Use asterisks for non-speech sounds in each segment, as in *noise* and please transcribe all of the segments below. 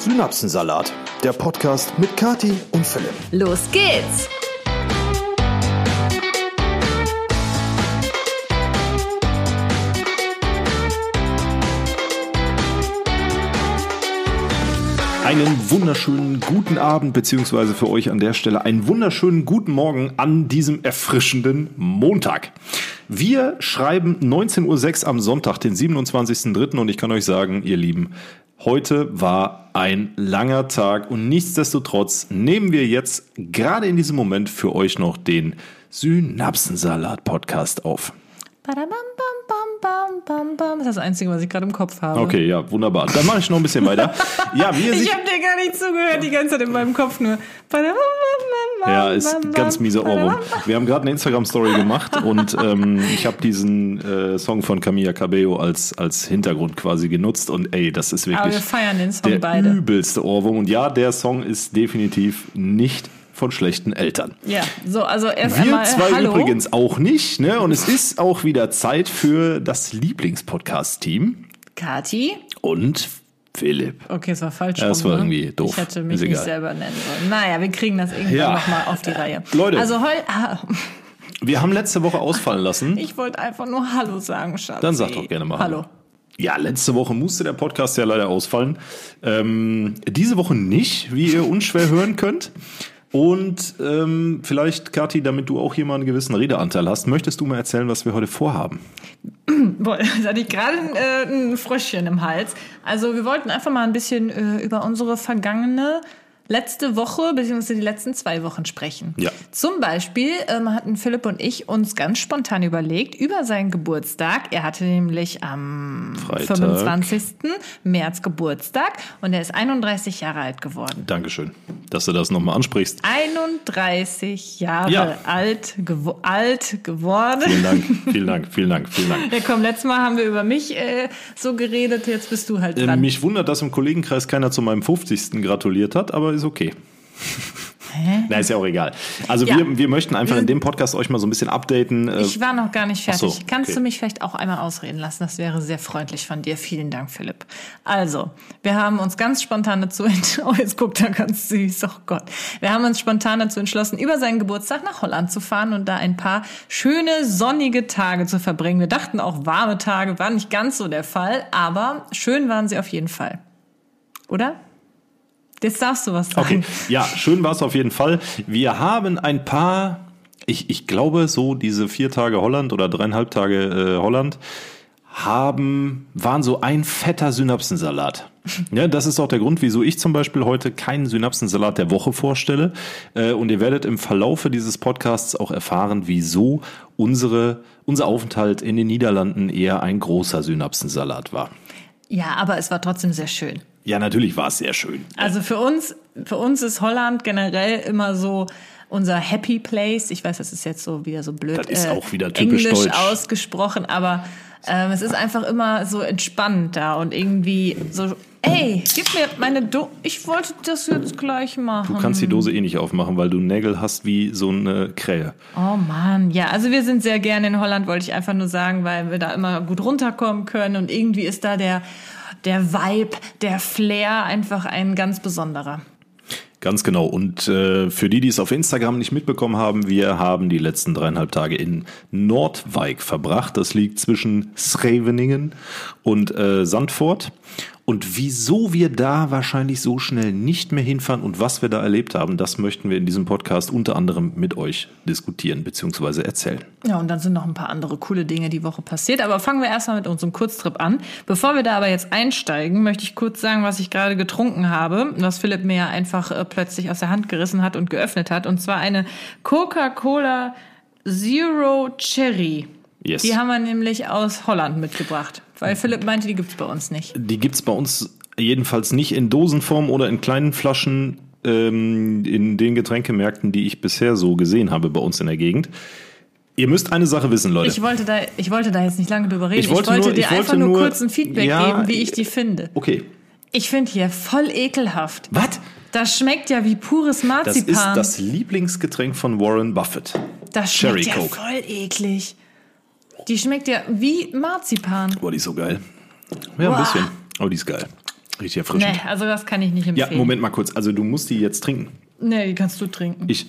Synapsensalat, der Podcast mit Kati und Philipp. Los geht's! Einen wunderschönen guten Abend, beziehungsweise für euch an der Stelle einen wunderschönen guten Morgen an diesem erfrischenden Montag. Wir schreiben 19.06 Uhr am Sonntag, den 27.03. und ich kann euch sagen, ihr Lieben, heute war ein langer Tag und nichtsdestotrotz nehmen wir jetzt gerade in diesem Moment für euch noch den Synapsensalat-Podcast auf. Das ist das Einzige, was ich gerade im Kopf habe. Okay, ja, wunderbar. Dann mache ich noch ein bisschen weiter. Ja, wie Ich habe dir gar nicht zugehört, die ganze Zeit in meinem Kopf nur. Ja, ist ganz bam, mieser Ohrwurm. Wir haben gerade eine Instagram-Story gemacht und ähm, ich habe diesen äh, Song von Camilla Cabello als, als Hintergrund quasi genutzt und ey, das ist Aber wirklich wir feiern den Song der beide. übelste Ohrwurm. Und ja, der Song ist definitiv nicht von schlechten Eltern. Ja, so, also erst Wir einmal zwei Hallo. übrigens auch nicht, ne? Und es ist auch wieder Zeit für das Lieblingspodcast-Team Kati. und Philipp. Okay, es war falsch. Ja, das war ne? irgendwie doof. Ich hätte mich nicht selber nennen sollen. Naja, wir kriegen das irgendwann Ja. nochmal auf die Reihe. Leute. Also heu, ah, Wir haben letzte Woche ausfallen lassen. ich wollte einfach nur Hallo sagen, Schatz. Dann sag doch gerne mal Hallo. Ja, letzte Woche musste der Podcast ja leider ausfallen. Ähm, diese Woche nicht, wie ihr unschwer hören könnt. Und ähm, vielleicht, Kathi, damit du auch hier mal einen gewissen Redeanteil hast, möchtest du mal erzählen, was wir heute vorhaben? *clears throat* Boah, jetzt hatte ich gerade äh, ein Fröschchen im Hals. Also wir wollten einfach mal ein bisschen äh, über unsere vergangene letzte Woche beziehungsweise die letzten zwei Wochen sprechen. Ja. Zum Beispiel ähm, hatten Philipp und ich uns ganz spontan überlegt über seinen Geburtstag. Er hatte nämlich am Freitag. 25. März Geburtstag und er ist 31 Jahre alt geworden. Dankeschön, dass du das nochmal ansprichst. 31 Jahre Ja. alt, gewo alt geworden. Vielen Dank, *laughs* vielen Dank, vielen Dank, vielen Dank. Ja, komm, letztes Mal haben wir über mich äh, so geredet, jetzt bist du halt Äh, dran. mich wundert, dass im Kollegenkreis keiner zu meinem 50. gratuliert hat, aber ist okay. *laughs* Hä? Na, ist ja auch egal. Also Ja. wir, wir möchten einfach in dem Podcast euch mal so ein bisschen updaten. Äh, Ich war noch gar nicht fertig. so, Kannst okay. du mich vielleicht auch einmal ausreden lassen? Das wäre sehr freundlich von dir. Vielen Dank, Philipp. Also, wir haben uns ganz spontan dazu *laughs* entschlossen, oh, jetzt guckt er ganz süß, oh Gott. Wir haben uns spontan dazu entschlossen, über seinen Geburtstag nach Holland zu fahren und da ein paar schöne, sonnige Tage zu verbringen. Wir dachten auch warme Tage, war nicht ganz so der Fall, aber schön waren sie auf jeden Fall. Oder? Jetzt darfst du was sagen. Okay, ja, schön war es auf jeden Fall. Wir haben ein paar, ich, ich glaube, so diese vier Tage Holland oder dreieinhalb Tage äh, Holland haben, waren so ein fetter Synapsensalat. *laughs* Ja, das ist auch der Grund, wieso ich zum Beispiel heute keinen Synapsensalat der Woche vorstelle. Äh, und ihr werdet im Verlaufe dieses Podcasts auch erfahren, wieso unsere, unser Aufenthalt in den Niederlanden eher ein großer Synapsensalat war. Ja, aber es war trotzdem sehr schön. Ja, natürlich war es sehr schön. Also für uns, für uns ist Holland generell immer so unser Happy Place. Ich weiß, das ist jetzt so wieder so blöd. Das ist auch wieder typisch Englisch deutsch. ausgesprochen, aber ähm, es ist einfach immer so entspannt da und irgendwie so. Ey, gib mir meine Do Ich wollte das jetzt gleich machen. Du kannst die Dose eh nicht aufmachen, weil du Nägel hast wie so eine Krähe. Oh Mann, ja, also wir sind sehr gerne in Holland, wollte ich einfach nur sagen, weil wir da immer gut runterkommen können und irgendwie ist da der, der Vibe, der Flair einfach ein ganz besonderer. Ganz genau. Und äh, für die, die es auf Instagram nicht mitbekommen haben, wir haben die letzten dreieinhalb Tage in Nordwijk verbracht. Das liegt zwischen Scheveningen und äh, Sandford. Und wieso wir da wahrscheinlich so schnell nicht mehr hinfahren und was wir da erlebt haben, das möchten wir in diesem Podcast unter anderem mit euch diskutieren bzw. erzählen. Ja, und dann sind noch ein paar andere coole Dinge die Woche passiert. Aber fangen wir erstmal mit unserem Kurztrip an. Bevor wir da aber jetzt einsteigen, möchte ich kurz sagen, was ich gerade getrunken habe, was Philipp mir ja einfach äh, plötzlich aus der Hand gerissen hat und geöffnet hat. Und zwar eine Coca-Cola Zero Cherry. Yes. Die haben wir nämlich aus Holland mitgebracht, weil Philipp meinte, die gibt's bei uns nicht. Die gibt's bei uns jedenfalls nicht in Dosenform oder in kleinen Flaschen ähm, in den Getränkemärkten, die ich bisher so gesehen habe bei uns in der Gegend. Ihr müsst eine Sache wissen, Leute. Ich wollte da, ich wollte da jetzt nicht lange drüber reden. Ich wollte nur- dir ich wollte einfach nur, kurz ein Feedback Ja, geben, wie ich die finde. okay. Ich finde hier voll ekelhaft. Was? Das schmeckt ja wie pures Das Marzipan. ist das Lieblingsgetränk von Warren Buffett. Das schmeckt Cherry ja Coke. voll eklig. Die schmeckt ja wie Marzipan. Boah, die ist so geil. Ja, ein Boah. bisschen. Aber die ist geil. Richtig erfrischend. Nee, also das kann ich nicht Ja, empfehlen. Moment mal kurz. Also du musst die jetzt trinken. Nee, die kannst du trinken. Ich,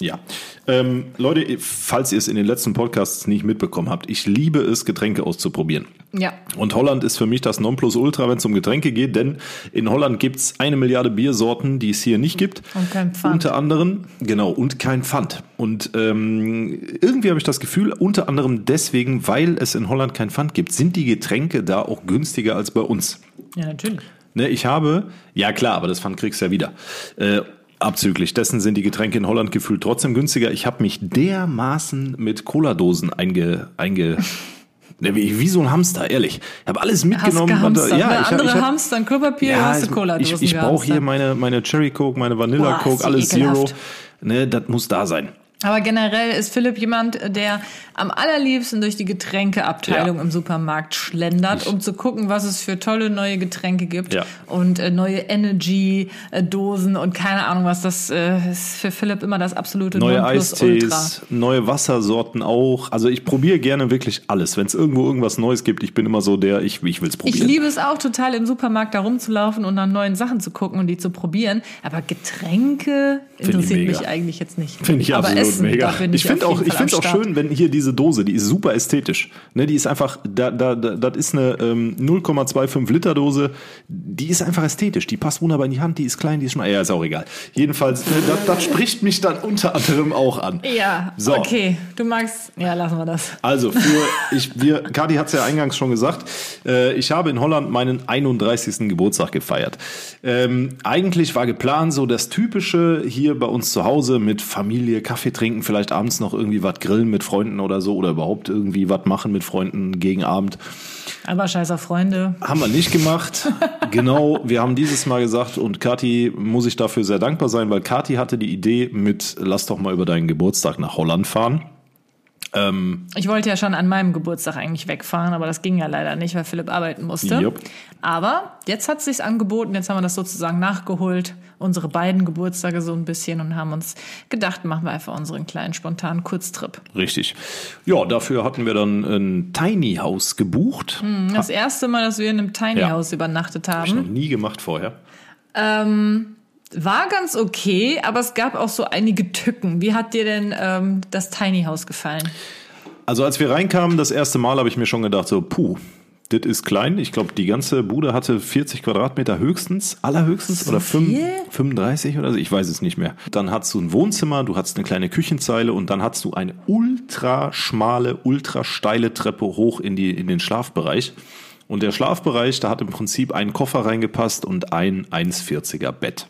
ja. Ähm, Leute, falls ihr es in den letzten Podcasts nicht mitbekommen habt, ich liebe es, Getränke auszuprobieren. ja. Und Holland ist für mich das Nonplusultra, wenn es um Getränke geht, denn in Holland gibt's eine Milliarde Biersorten, die es hier nicht gibt. Und kein Pfand. Unter anderem, genau, und kein Pfand. Und ähm, irgendwie habe ich das Gefühl, unter anderem deswegen, weil es in Holland kein Pfand gibt, sind die Getränke da auch günstiger als bei uns. Ja, natürlich. Ne, ich habe, ja klar, aber das Pfand kriegst du ja wieder. Äh, abzüglich dessen sind die Getränke in Holland gefühlt trotzdem günstiger. Ich habe mich dermaßen mit Cola-Dosen einge, einge *laughs* ne, wie, wie so ein Hamster, ehrlich. Ich habe alles Hast mitgenommen. gehamstert. ja, ne? ich, hab- Andere ich hab, hamstern Klopapier, ja, hast du Cola-Dosen ich, ich brauche hier meine, meine Cherry Coke, meine Vanilla Boah, Coke, ist alles. Zero. Ne, das muss da sein. Aber generell ist Philipp jemand, der am allerliebsten durch die Getränkeabteilung Ja. im Supermarkt schlendert, Ich- um zu gucken, was es für tolle neue Getränke gibt Ja. und äh, neue Energy-Dosen und keine Ahnung was. Das äh, ist für Philipp immer das absolute Neue. Eistees, neue Wassersorten auch. Also ich probiere gerne wirklich alles. Wenn es irgendwo irgendwas Neues gibt, ich bin immer so der, ich, ich will es Ich probieren. liebe es auch total im Supermarkt da rumzulaufen und nach neuen Sachen zu gucken und die zu probieren. Aber Getränke ich interessiert mich eigentlich jetzt nicht. Finde ich Aber absolut Essen, mega. Ich ich finde auch, ich finde auch schön, wenn hier diese Dose, die ist super ästhetisch. Ne, die ist einfach, da, da, da, das ist eine ähm, 0,25 Liter Dose. Die ist einfach ästhetisch. Die passt wunderbar in die Hand. Die ist klein, die ist schmal. Ja, ist auch egal. Jedenfalls, äh, das, das spricht mich dann unter anderem auch an. Ja, So. okay. Du magst, ja, lassen wir das. Also für ich, wir, Kati hat es ja eingangs schon gesagt, äh, ich habe in Holland meinen 31. Geburtstag gefeiert. Ähm, eigentlich war geplant so das Typische hier bei uns zu Hause mit Familie, Kaffee trinken, vielleicht abends noch irgendwie was grillen mit Freunden oder so oder überhaupt irgendwie was machen mit Freunden gegen Abend. Aber scheiß auf Freunde. Haben wir nicht gemacht. *laughs* genau, wir haben dieses Mal gesagt und Kati muss ich dafür sehr dankbar sein, weil Kati hatte die Idee mit, lass doch mal über deinen Geburtstag nach Holland fahren. Ähm, Ich wollte ja schon an meinem Geburtstag eigentlich wegfahren, aber das ging ja leider nicht, weil Philipp arbeiten musste. Jupp. Aber jetzt hat es sich angeboten, jetzt haben wir das sozusagen nachgeholt, unsere beiden Geburtstage so ein bisschen und haben uns gedacht, machen wir einfach unseren kleinen spontanen Kurztrip. Richtig. Ja, dafür hatten wir dann ein Tiny House gebucht. Das erste Mal, dass wir in einem Tiny Ja. House übernachtet Hab ich noch haben, nie gemacht vorher. ähm, war ganz okay, aber es gab auch so einige Tücken. Wie hat dir denn ähm, das Tiny House gefallen? Also als wir reinkamen, das erste Mal habe ich mir schon gedacht, so, puh, das ist klein. Ich glaube, die ganze Bude hatte 40 Quadratmeter höchstens, allerhöchstens, So oder fünf- viel? 35 oder so, ich weiß es nicht mehr. Dann hattest du ein Wohnzimmer, du hattest eine kleine Küchenzeile und dann hattest du eine ultra schmale, ultra steile Treppe hoch in, die, in den Schlafbereich. Und der Schlafbereich, da hat im Prinzip ein Koffer reingepasst und ein 1,40er Bett,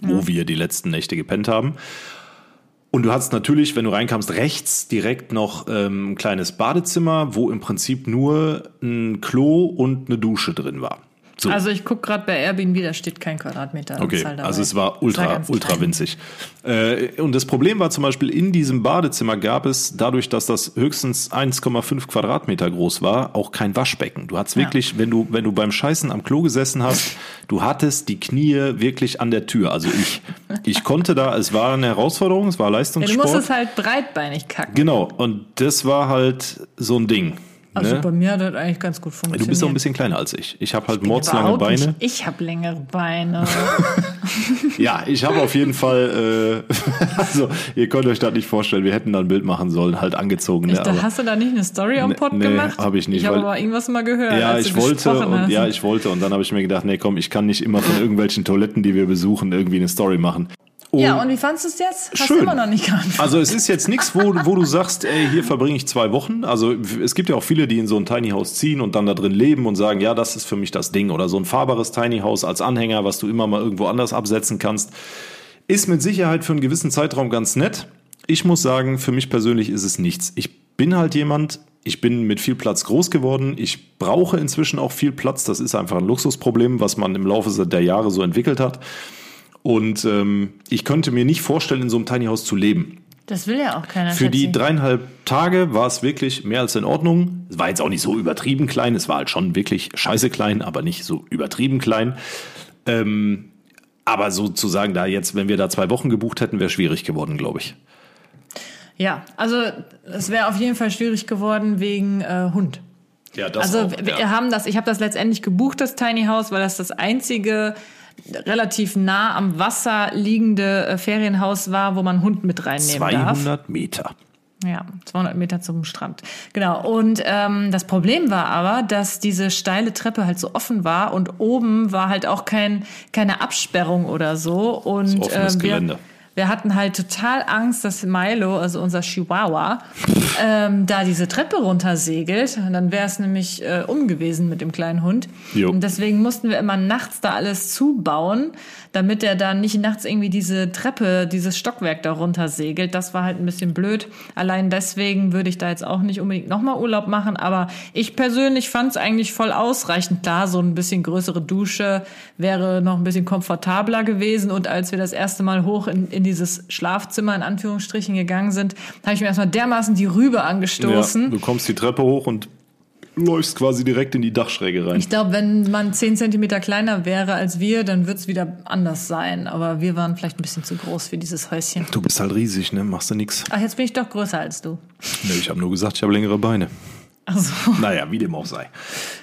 wo wir die letzten Nächte gepennt haben. Und du hattest natürlich, wenn du reinkamst, rechts direkt noch ähm, ein kleines Badezimmer, wo im Prinzip nur ein Klo und eine Dusche drin war. So. Also ich guck gerade bei Airbnb, da steht kein Quadratmeter. Okay, also es war ultra, ganz ultra klein. winzig. Äh, und das Problem war zum Beispiel, in diesem Badezimmer gab es, dadurch, dass das höchstens 1,5 Quadratmeter groß war, auch kein Waschbecken. Du hattest Ja. wirklich, wenn du, wenn du beim Scheißen am Klo gesessen hast, *laughs* du hattest die Knie wirklich an der Tür. Also ich, ich konnte da, es war eine Herausforderung, es war Ja, du Leistungssport. musstest halt breitbeinig kacken. Genau, und das war halt so ein Ding. Also ne? bei mir hat das eigentlich ganz gut funktioniert. Du bist auch ein bisschen kleiner als ich. Ich habe halt Bin mordslange Beine. Nicht. Ich habe längere Beine. *laughs* Ja, ich habe auf jeden Fall, äh, *laughs* also ihr könnt euch das nicht vorstellen, wir hätten da ein Bild machen sollen, halt angezogen. Ich, Ne? da Aber, hast du da nicht eine Story am Nee, Pod nee, gemacht? hab ich nicht, Ich habe aber irgendwas mal gehört. ja, ich wollte und hast. ja, ich wollte und dann habe ich mir gedacht, nee, komm, ich kann nicht immer von irgendwelchen Toiletten, die wir besuchen, irgendwie eine Story machen. Ja, und wie fandest du es jetzt? Hast Schön. immer noch nicht geantwortet. Also es ist jetzt nichts, wo, wo du sagst, ey, hier verbringe ich zwei Wochen. Also es gibt ja auch viele, die in so ein Tiny House ziehen und dann da drin leben und sagen, ja, das ist für mich das Ding. Oder so ein fahrbares Tiny House als Anhänger, was du immer mal irgendwo anders absetzen kannst. Ist mit Sicherheit für einen gewissen Zeitraum ganz nett. Ich muss sagen, für mich persönlich ist es nichts. Ich bin halt jemand, ich bin mit viel Platz groß geworden. Ich brauche inzwischen auch viel Platz. Das ist einfach ein Luxusproblem, was man im Laufe der Jahre so entwickelt hat. Und ähm, ich könnte mir nicht vorstellen, in so einem Tiny House zu leben. Das will ja auch keiner. Für die dreieinhalb Tage war es wirklich mehr als in Ordnung. Es war jetzt auch nicht so übertrieben klein. Es war halt schon wirklich scheiße klein, aber nicht so übertrieben klein. Ähm, aber sozusagen da jetzt, wenn wir da zwei Wochen gebucht hätten, wäre schwierig geworden, glaube ich. Ja, also es wäre auf jeden Fall schwierig geworden wegen äh, Hund. Ja, das also auch, wir ja. haben das, ich habe das letztendlich gebucht, das Tiny House, weil das das einzige relativ nah am Wasser liegende äh, Ferienhaus war, wo man einen Hund mit reinnehmen darf. 200 Meter. Ja, 200 Meter zum Strand. Genau. Und ähm, das Problem war aber, dass diese steile Treppe halt so offen war und oben war halt auch kein keine Absperrung oder so. Und Das ist offenes ähm, wir, Gelände. Wir hatten halt total Angst, dass Milo, also unser Chihuahua, ähm, da diese Treppe runter segelt. Und dann wäre es nämlich äh, um gewesen mit dem kleinen Hund. Jo. Und deswegen mussten wir immer nachts da alles zubauen, damit er dann nicht nachts irgendwie diese Treppe, dieses Stockwerk da runter segelt. Das war halt ein bisschen blöd. Allein deswegen würde ich da jetzt auch nicht unbedingt nochmal Urlaub machen. Aber ich persönlich fand es eigentlich voll ausreichend. Klar, so ein bisschen größere Dusche wäre noch ein bisschen komfortabler gewesen. Und als wir das erste Mal hoch in, in dieses Schlafzimmer in Anführungsstrichen gegangen sind, habe ich mir erstmal dermaßen die Rübe angestoßen. Ja, du kommst die Treppe hoch und läufst quasi direkt in die Dachschräge rein. Ich glaube, wenn man 10 Zentimeter kleiner wäre als wir, dann wird's wieder anders sein. Aber wir waren vielleicht ein bisschen zu groß für dieses Häuschen. Du bist halt riesig, ne? Machst du nix. Ach, jetzt bin ich doch größer als du. Nee, ich habe nur gesagt, ich habe längere Beine. Also, *laughs* Naja, wie dem auch sei.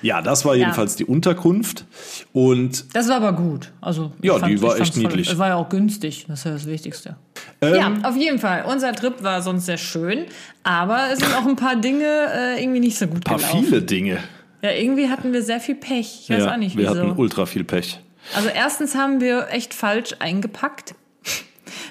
Ja, das war jedenfalls die Unterkunft. Und das war aber gut. Also, Ja, die ich war echt niedlich. Es war ja auch günstig. Das ist ja das Wichtigste. Ähm, ja, auf jeden Fall. Unser Trip war sonst sehr schön. Aber es sind auch ein paar Dinge äh, irgendwie nicht so gut ein paar gelaufen. viele Dinge. Ja, irgendwie hatten wir sehr viel Pech. Ich weiß ja, auch nicht, wir wieso. hatten ultra viel Pech. Also erstens haben wir echt falsch eingepackt.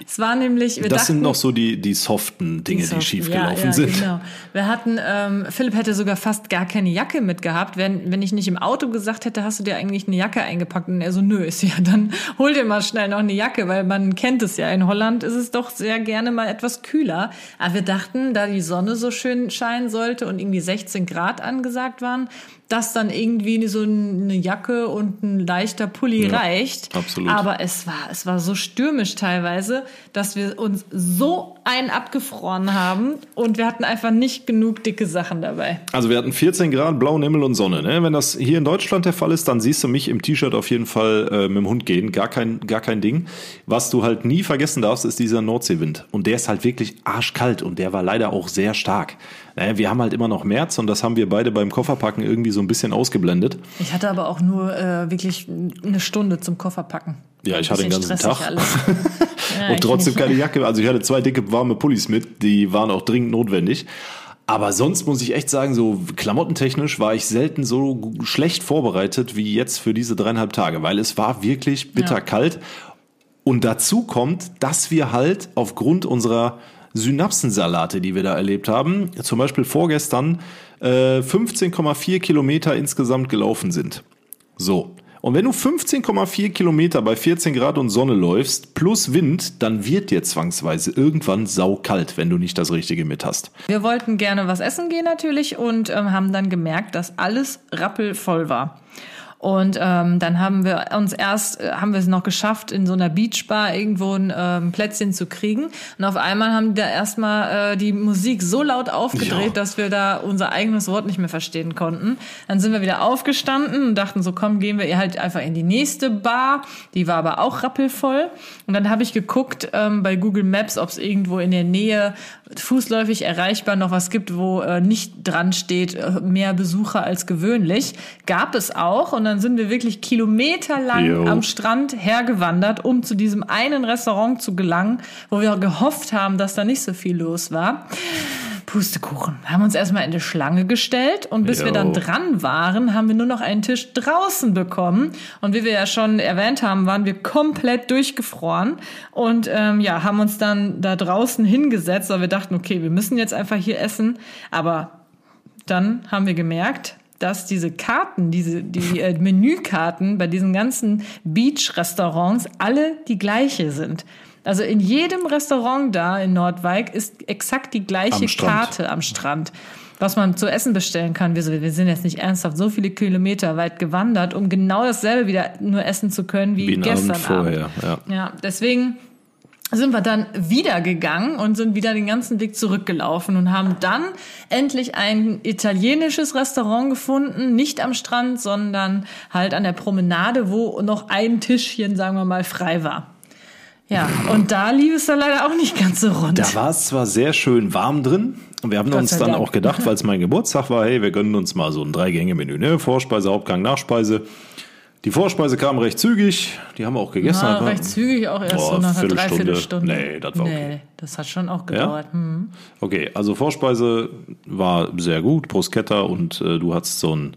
Es war nämlich, Das dachten, sind noch so die, die soften Dinge, die, So, schiefgelaufen ja, ja, sind. Genau. Wir hatten, ähm, Philipp hätte sogar fast gar keine Jacke mitgehabt, wenn, wenn ich nicht im Auto gesagt hätte, hast du dir eigentlich eine Jacke eingepackt? Und er so, nö, ist ja, dann hol dir mal schnell noch eine Jacke, weil man kennt es ja. In Holland ist es doch sehr gerne mal etwas kühler. Aber wir dachten, da die Sonne so schön scheinen sollte und irgendwie 16 Grad angesagt waren, dass dann irgendwie so eine Jacke und ein leichter Pulli Ja, reicht. absolut. Aber es war, es war so stürmisch teilweise, dass wir uns so einen abgefroren haben und wir hatten einfach nicht genug dicke Sachen dabei. Also wir hatten 14 Grad, blauen Himmel und Sonne. Ne? Wenn das hier in Deutschland der Fall ist, dann siehst du mich im T-Shirt auf jeden Fall äh, mit dem Hund gehen. Gar kein, gar kein Ding. Was du halt nie vergessen darfst, ist dieser Nordseewind. Und der ist halt wirklich arschkalt und der war leider auch sehr stark. Naja, wir haben halt immer noch März und das haben wir beide beim Kofferpacken irgendwie so ein bisschen ausgeblendet. Ich hatte aber auch nur äh, wirklich eine Stunde zum Kofferpacken. Ja, ich hatte den ganzen Tag. *laughs* Ja, und trotzdem keine Jacke. Also ich hatte zwei dicke warme Pullis mit, die waren auch dringend notwendig. Aber sonst muss ich echt sagen, so klamottentechnisch war ich selten so schlecht vorbereitet wie jetzt für diese dreieinhalb Tage, weil es war wirklich bitterkalt. Und dazu kommt, dass wir halt aufgrund unserer Synapsensalate, die wir da erlebt haben, zum Beispiel vorgestern äh, 15,4 Kilometer insgesamt gelaufen sind. So. Und wenn du 15,4 Kilometer bei 14 Grad und Sonne läufst, plus Wind, dann wird dir zwangsweise irgendwann saukalt, wenn du nicht das Richtige mit hast. Wir wollten gerne was essen gehen natürlich und ähm, haben dann gemerkt, dass alles rappelvoll war. Und ähm, dann haben wir uns erst, äh, haben wir es noch geschafft, in so einer Beachbar irgendwo ein ähm, Plätzchen zu kriegen. Und auf einmal haben die da erstmal äh, die Musik so laut aufgedreht, Ja. dass wir da unser eigenes Wort nicht mehr verstehen konnten. Dann sind wir wieder aufgestanden und dachten so, komm, gehen wir halt einfach in die nächste Bar. Die war aber auch rappelvoll. Und dann habe ich geguckt ähm, bei Google Maps, ob es irgendwo in der Nähe fußläufig erreichbar noch was gibt, wo äh, nicht dran steht, äh, mehr Besucher als gewöhnlich. Gab es auch. Und dann sind wir wirklich kilometerlang Jo. am Strand hergewandert, um zu diesem einen Restaurant zu gelangen, wo wir gehofft haben, dass da nicht so viel los war. Pustekuchen. Wir haben uns erstmal in die Schlange gestellt und bis Jo. wir dann dran waren, haben wir nur noch einen Tisch draußen bekommen. Und wie wir ja schon erwähnt haben, waren wir komplett durchgefroren und ähm, ja, haben uns dann da draußen hingesetzt, weil wir dachten, okay, wir müssen jetzt einfach hier essen. Aber dann haben wir gemerkt, dass diese Karten, diese die äh, Menükarten bei diesen ganzen Beach-Restaurants alle die gleiche sind. Also in jedem Restaurant da in Nordwijk ist exakt die gleiche Am. Karte am Strand. Was man zu essen bestellen kann. Wir, so, wir sind jetzt nicht ernsthaft so viele Kilometer weit gewandert, um genau dasselbe wieder nur essen zu können wie, Wie gestern Abend vorher. Abend. Ja. Ja, deswegen sind wir dann wieder gegangen und sind wieder den ganzen Weg zurückgelaufen und haben dann endlich ein italienisches Restaurant gefunden, nicht am Strand, sondern halt an der Promenade, wo noch ein Tischchen, sagen wir mal, frei war. Ja, und da lief es dann leider auch nicht ganz so rund. Da war es zwar sehr schön warm drin, Und wir haben uns dann Dank. auch gedacht, weil es mein Geburtstag war, hey, wir gönnen uns mal so ein Drei-Gänge-Menü, ne? Vorspeise, Hauptgang, Nachspeise. Die Vorspeise kam recht zügig, die haben wir auch gegessen. Ja, recht zügig, auch erst Boah, so nach einer Dreiviertelstunde. Nee, das war okay. Nee, das hat schon auch gedauert. Ja? Hm. Okay, also Vorspeise war sehr gut, Bruschetta und äh, du hattest so ein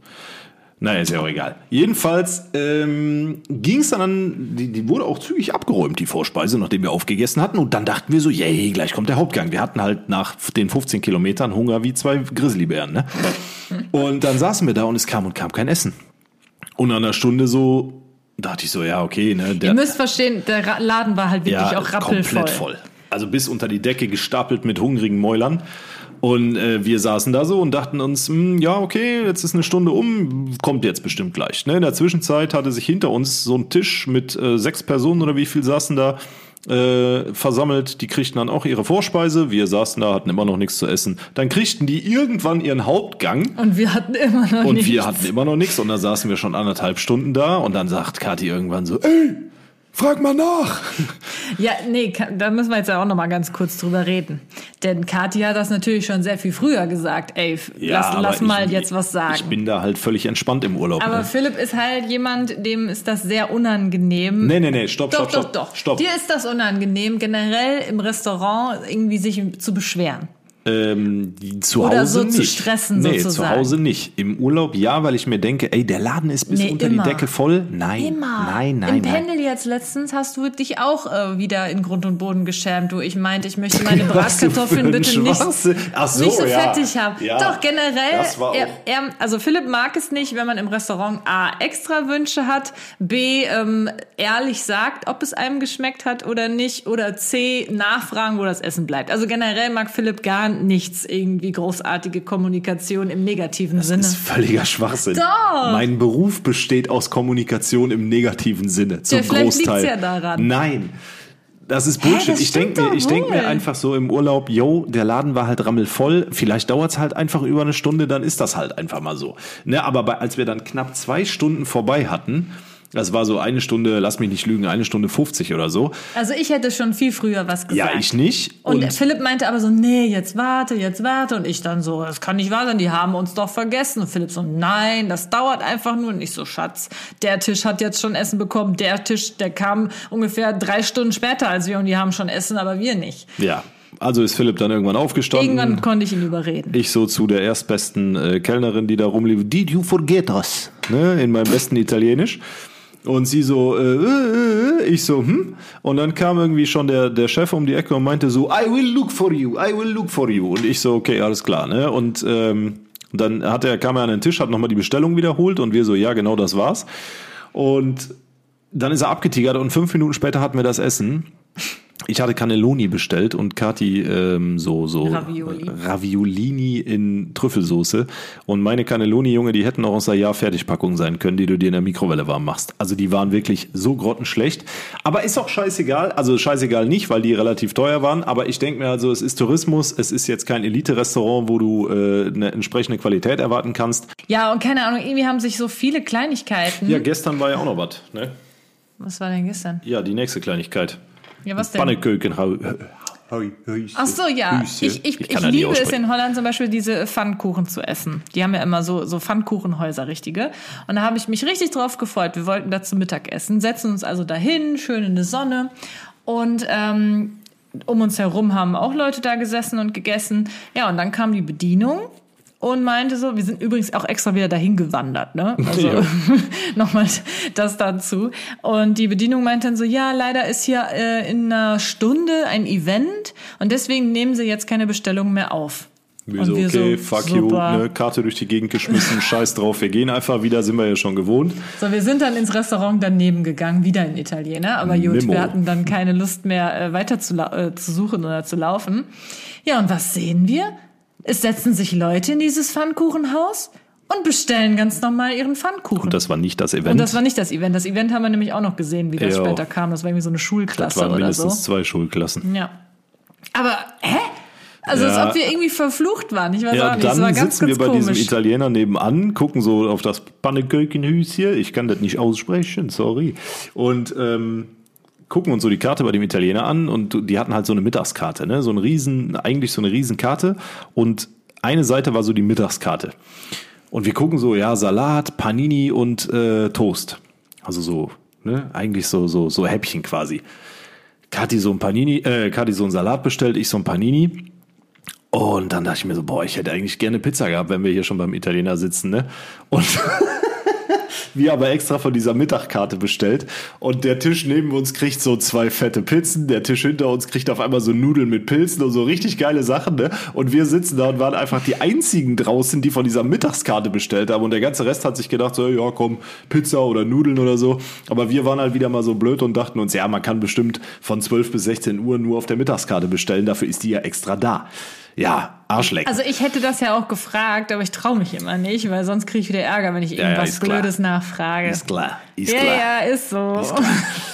naja, ist ja auch egal. Jedenfalls ähm, ging es dann, die, die wurde auch zügig abgeräumt, die Vorspeise, nachdem wir aufgegessen hatten. Und dann dachten wir so, yay, gleich kommt der Hauptgang. Wir hatten halt nach den 15 Kilometern Hunger wie zwei Grizzlybären. Ne? *laughs* Und dann saßen wir da und es kam und kam kein Essen. Und nach einer Stunde so dachte ich so, ja, okay. Ne, der, Ihr müsst verstehen, der Laden war halt wirklich ja, auch rappelvoll. komplett voll. Also bis unter die Decke gestapelt mit hungrigen Mäulern. Und äh, wir saßen da so und dachten uns, mh, hm, ja, okay, jetzt ist eine Stunde um, kommt jetzt bestimmt gleich. Ne? In der Zwischenzeit hatte sich hinter uns so ein Tisch mit äh, sechs Personen oder wie viel saßen da äh, versammelt. Die kriegten dann auch ihre Vorspeise. Wir saßen da, hatten immer noch nichts zu essen. Dann kriegten die irgendwann ihren Hauptgang. Und wir hatten immer noch und nichts. Und wir hatten immer noch nichts. Und da saßen wir schon anderthalb Stunden da. Und dann sagt Kathi irgendwann so, ey, Frag mal nach. Ja, nee, da müssen wir jetzt auch noch mal ganz kurz drüber reden. Denn Kathi hat das natürlich schon sehr viel früher gesagt. Ey, ja, lass, lass mal ich, jetzt was sagen. Ich bin da halt völlig entspannt im Urlaub. Aber ne? Philipp ist halt jemand, dem ist das sehr unangenehm. Nee, nee, nee, stopp, doch, stopp, doch, stopp. Doch, stopp. Dir ist das unangenehm, generell im Restaurant irgendwie sich zu beschweren. Ähm, zu Oder Hause so nicht. zu stressen nee, sozusagen. zu Hause nicht. Im Urlaub ja, weil ich mir denke, ey, der Laden ist bis nee, unter immer. die Decke voll. Nein, immer. nein, nein. Im Pendel jetzt letztens hast du dich auch äh, wieder in Grund und Boden geschämt. Du, ich meinte, ich möchte meine *laughs* Bratkartoffeln bitte nicht, Ach so, nicht so ja. fettig haben. Ja, Doch, generell, er, er, also Philipp mag es nicht, wenn man im Restaurant A extra Wünsche hat, B ähm, ehrlich sagt, ob es einem geschmeckt hat oder nicht, oder C nachfragen, wo das Essen bleibt. Also generell mag Philipp gar nichts irgendwie irgendwie großartige Kommunikation im negativen das Sinne. Das ist völliger Schwachsinn. Doch. Mein Beruf besteht aus Kommunikation im negativen Sinne. Zum ja, vielleicht Großteil. ja daran. Nein. Das ist Bullshit. Hä, das ich denke mir, ich denk mir einfach so im Urlaub, yo, der Laden war halt rammelvoll. Vielleicht dauert's halt einfach über eine Stunde, dann ist das halt einfach mal so. Ne, aber bei, als wir dann knapp zwei Stunden vorbei hatten, das war so eine Stunde, lass mich nicht lügen, eine Stunde 50 oder so. Also ich hätte schon viel früher was gesagt. Ja, ich nicht. Und, und Philipp meinte aber so, nee, jetzt warte, jetzt warte. Und ich dann so, das kann nicht wahr sein, die haben uns doch vergessen. Und Philipp so, nein, das dauert einfach nur. nicht so, Schatz, der Tisch hat jetzt schon Essen bekommen. Der Tisch, der kam ungefähr drei Stunden später als wir und die haben schon Essen, aber wir nicht. Ja, also ist Philipp dann irgendwann aufgestanden. Irgendwann konnte ich ihn überreden. Ich so zu der erstbesten äh, Kellnerin, die da rumlief. Did you forget us? Ne, in meinem besten Italienisch. Und sie so, äh, äh, äh, ich so, hm? Und dann kam irgendwie schon der, der Chef um die Ecke und meinte so, I will look for you, I will look for you. Und ich so, okay, alles klar, ne? Und ähm, dann hat er, kam er an den Tisch, hat nochmal die Bestellung wiederholt und wir so, ja, genau das war's. Und dann ist er abgetigert und fünf Minuten später hatten wir das Essen. Ich hatte Cannelloni bestellt und Kati ähm, so so Ravioli. Raviolini in Trüffelsoße und meine Cannelloni Junge, die hätten auch aus der Jahr Fertigpackung sein können, die du dir in der Mikrowelle warm machst. Also die waren wirklich so grottenschlecht, aber ist auch scheißegal, also scheißegal nicht, weil die relativ teuer waren, aber ich denke mir also, es ist Tourismus, es ist jetzt kein Elite Restaurant, wo du äh, eine entsprechende Qualität erwarten kannst. Ja, und keine Ahnung, irgendwie haben sich so viele Kleinigkeiten. Ja, gestern war ja auch noch was, ne? Was war denn gestern? Ja, die nächste Kleinigkeit. Ja, was denn? Pannekuchen. Ach so, ja. Ich, ich, ich, ich liebe es in Holland zum Beispiel, diese Pfannkuchen zu essen. Die haben ja immer so, so Pfannkuchenhäuser, richtige. Und da habe ich mich richtig drauf gefreut. Wir wollten da zum Mittag essen, setzen uns also dahin, schön in der Sonne. Und ähm, um uns herum haben auch Leute da gesessen und gegessen. Ja, und dann kam die Bedienung und meinte so, wir sind übrigens auch extra wieder dahin gewandert, ne? Also ja. *laughs* nochmal das dazu. Und die Bedienung meinte dann so, ja, leider ist hier äh, in einer Stunde ein Event und deswegen nehmen sie jetzt keine Bestellung mehr auf. Wir so, okay, so, fuck super. you, ne, Karte durch die Gegend geschmissen, *laughs* scheiß drauf, wir gehen einfach wieder, sind wir ja schon gewohnt. So, wir sind dann ins Restaurant daneben gegangen, wieder in Italiener, aber gut, wir hatten dann keine Lust mehr äh, weiter zu, äh, zu suchen oder zu laufen. Ja, und was sehen wir? Es setzen sich Leute in dieses Pfannkuchenhaus und bestellen ganz normal ihren Pfannkuchen. Und das war nicht das Event. Und das war nicht das Event. Das Event haben wir nämlich auch noch gesehen, wie das ja. später kam. Das war irgendwie so eine Schulklasse das waren mindestens so. zwei Schulklassen. Ja. Aber, hä? Also ja. als ob wir irgendwie verflucht waren. Ich weiß ja, auch nicht. Dann das war ganz, sitzen ganz wir bei komisch. diesem Italiener nebenan, gucken so auf das Pannekuchenhüs hier. Ich kann das nicht aussprechen, sorry. Und ähm, gucken uns so die Karte bei dem Italiener an und die hatten halt so eine Mittagskarte, ne? So ein riesen, eigentlich so eine Riesenkarte und eine Seite war so die Mittagskarte. Und wir gucken so, ja, Salat, Panini und äh, Toast. Also so, ne, eigentlich so, so, so Häppchen quasi. Kathi so ein Panini, äh, Kathi so ein Salat bestellt, ich so ein Panini. Und dann dachte ich mir so, boah, ich hätte eigentlich gerne Pizza gehabt, wenn wir hier schon beim Italiener sitzen, ne? Und *laughs* wir aber extra von dieser Mittagkarte bestellt. Und der Tisch neben uns kriegt so zwei fette Pizzen, der Tisch hinter uns kriegt auf einmal so Nudeln mit Pilzen und so richtig geile Sachen, ne? Und wir sitzen da und waren einfach die einzigen draußen, die von dieser Mittagskarte bestellt haben. Und der ganze Rest hat sich gedacht, so, ja, komm, Pizza oder Nudeln oder so. Aber wir waren halt wieder mal so blöd und dachten uns, ja, man kann bestimmt von 12 bis 16 Uhr nur auf der Mittagskarte bestellen. Dafür ist die ja extra da. Ja, Arschlecken. Also ich hätte das ja auch gefragt, aber ich traue mich immer nicht, weil sonst kriege ich wieder Ärger, wenn ich irgendwas ja, Blödes nachfrage. Ist klar, ist ja, klar. ja, ist so. Ist.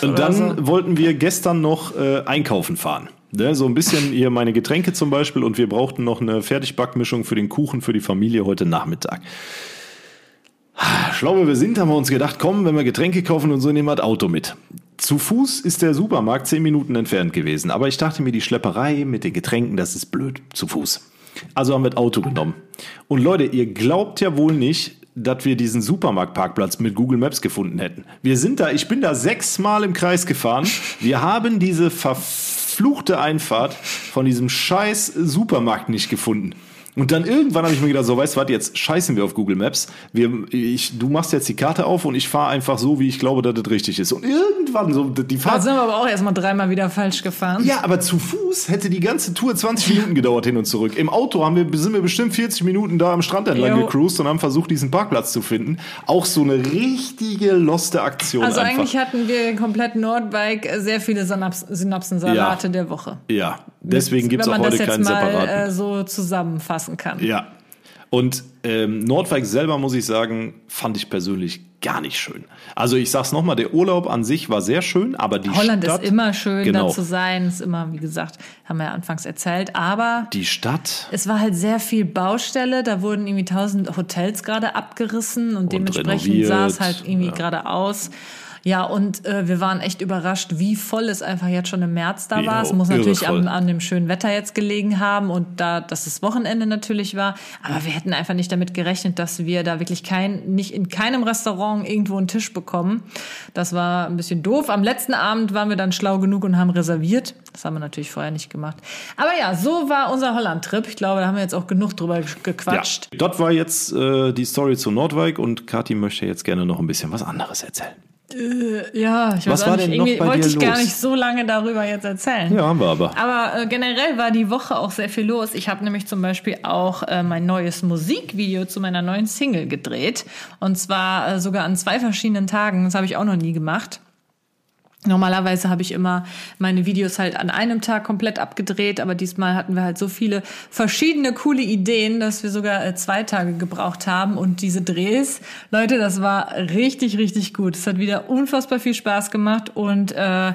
Und dann so. wollten wir gestern noch äh, einkaufen fahren. Ne, so ein bisschen hier meine Getränke zum Beispiel und wir brauchten noch eine Fertigbackmischung für den Kuchen für die Familie heute Nachmittag. Schlau, wir sind, haben wir uns gedacht, komm, wenn wir Getränke kaufen und so, nehmen wir das Auto mit. Zu Fuß ist der Supermarkt zehn Minuten entfernt gewesen, aber ich dachte mir, die Schlepperei mit den Getränken, das ist blöd, zu Fuß. Also haben wir das Auto genommen. Und Leute, ihr glaubt ja wohl nicht, dass wir diesen Supermarktparkplatz mit Google Maps gefunden hätten. Wir sind da, ich bin da sechsmal im Kreis gefahren. Wir haben diese verfluchte Einfahrt von diesem scheiß Supermarkt nicht gefunden. Und dann irgendwann habe ich mir gedacht, so weißt du was, jetzt scheißen wir auf Google Maps. Wir, ich, du machst jetzt die Karte auf und ich fahre einfach so, wie ich glaube, dass das richtig ist. Und irgendwann so die Da Fahrt. sind wir aber auch erstmal dreimal wieder falsch gefahren. Ja, aber zu Fuß hätte die ganze Tour 20 Minuten gedauert hin und zurück. Im Auto haben wir, sind wir bestimmt 40 Minuten da am Strand entlang Jo. gecruised und haben versucht, diesen Parkplatz zu finden. Auch so eine richtige loste Aktion Also einfach. eigentlich hatten wir komplett Nordbike äh, sehr viele Synaps Synapsensalate Ja. der Woche. ja, deswegen gibt's Wenn auch heute das jetzt keinen mal separaten. äh, so zusammenfassen kann. Ja. Und ähm, Nordwijk selber, muss ich sagen, fand ich persönlich gar nicht schön. Also ich sag's nochmal, der Urlaub an sich war sehr schön, aber die Holland Stadt... ist immer schön, genau, da zu sein. Ist immer, wie gesagt, haben wir ja anfangs erzählt. Aber Die Stadt es war halt sehr viel Baustelle. Da wurden irgendwie tausend Hotels gerade abgerissen und, dementsprechend renoviert, sah es halt irgendwie ja. gerade aus. Ja, und äh, wir waren echt überrascht, wie voll es einfach jetzt schon im März da war. Es muss natürlich an, an dem schönen Wetter jetzt gelegen haben und da, dass es Wochenende natürlich war. Aber wir hätten einfach nicht damit gerechnet, dass wir da wirklich kein, nicht in keinem Restaurant irgendwo einen Tisch bekommen. Das war ein bisschen doof. Am letzten Abend waren wir dann schlau genug und haben reserviert. Das haben wir natürlich vorher nicht gemacht. Aber ja, so war unser Holland-Trip. Ich glaube, da haben wir jetzt auch genug drüber gequatscht. Ja, dort war jetzt äh, die Story zu Nordwijk und Kathi möchte jetzt gerne noch ein bisschen was anderes erzählen. Ja, ich Was weiß war auch nicht, denn noch irgendwie bei wollte ich gar los? nicht so lange darüber jetzt erzählen. Ja, haben wir aber. Aber äh, generell war die Woche auch sehr viel los. Ich habe nämlich zum Beispiel auch äh, mein neues Musikvideo zu meiner neuen Single gedreht. Und zwar äh, sogar an zwei verschiedenen Tagen. Das habe ich auch noch nie gemacht. Normalerweise habe ich immer meine Videos halt an einem Tag komplett abgedreht, aber diesmal hatten wir halt so viele verschiedene coole Ideen, dass wir sogar äh, zwei Tage gebraucht haben. Und diese Drehs, Leute, das war richtig, richtig gut. Es hat wieder unfassbar viel Spaß gemacht und äh,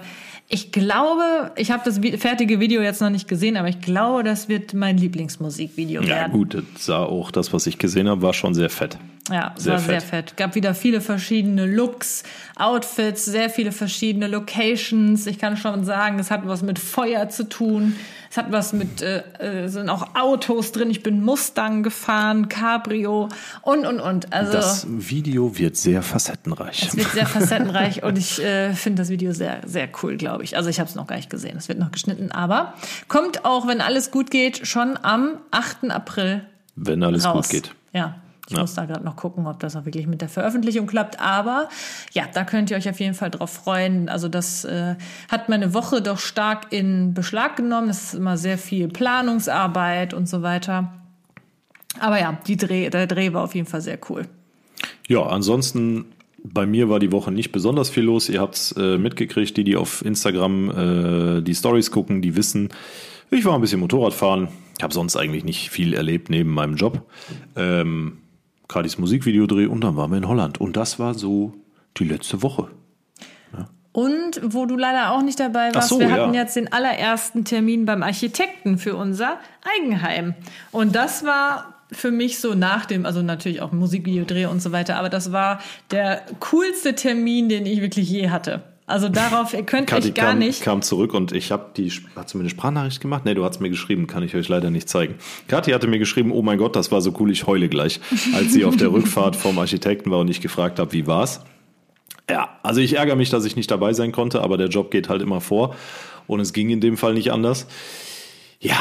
ich glaube, ich habe das fertige Video jetzt noch nicht gesehen, aber ich glaube, das wird mein Lieblingsmusikvideo Ja, werden. gut, das sah auch das, was ich gesehen habe, war schon sehr fett. Ja, es Sehr war fett. sehr fett. Gab wieder viele verschiedene Looks, Outfits, sehr viele verschiedene Locations. Ich kann schon sagen, es hat was mit Feuer zu tun. Es hat was mit, äh, äh, sind auch Autos drin. Ich bin Mustang gefahren, Cabrio und, und, und. Also, Das Video wird sehr facettenreich. es wird sehr facettenreich und ich äh, finde das Video sehr, sehr cool, glaube ich. Also ich habe es noch gar nicht gesehen. Es wird noch geschnitten, aber kommt auch, wenn alles gut geht, schon am 8. April Wenn alles raus. gut geht. Ja. Ich Ja. muss da gerade noch gucken, ob das auch wirklich mit der Veröffentlichung klappt. Aber ja, da könnt ihr euch auf jeden Fall drauf freuen. Also das äh, hat meine Woche doch stark in Beschlag genommen. Es ist immer sehr viel Planungsarbeit und so weiter. Aber ja, die Dreh, der Dreh war auf jeden Fall sehr cool. Ja, ansonsten bei mir war die Woche nicht besonders viel los. Ihr habt's äh, mitgekriegt, die, die auf Instagram äh, die Stories gucken, die wissen, ich war ein bisschen Motorradfahren. Ich habe sonst eigentlich nicht viel erlebt neben meinem Job. Ähm, Kadis Musikvideo-Dreh und dann waren wir in Holland. Und das war so die letzte Woche. Und wo du leider auch nicht dabei warst, so, wir ja. hatten jetzt den allerersten Termin beim Architekten für unser Eigenheim. Und das war für mich so nach dem, also natürlich auch Musikvideodreh und so weiter, aber das war der coolste Termin, den ich wirklich je hatte. Also darauf könnt Kathi ich gar kam, nicht. kam zurück und ich habe die, hat sie mir eine Sprachnachricht gemacht? Nee, du hast mir geschrieben, kann ich euch leider nicht zeigen. Kathi hatte mir geschrieben, oh mein Gott, das war so cool, ich heule gleich, als sie auf der *laughs* Rückfahrt vom Architekten war und ich gefragt habe, wie war's? Ja, also ich ärgere mich, dass ich nicht dabei sein konnte, aber der Job geht halt immer vor und es ging in dem Fall nicht anders. Ja,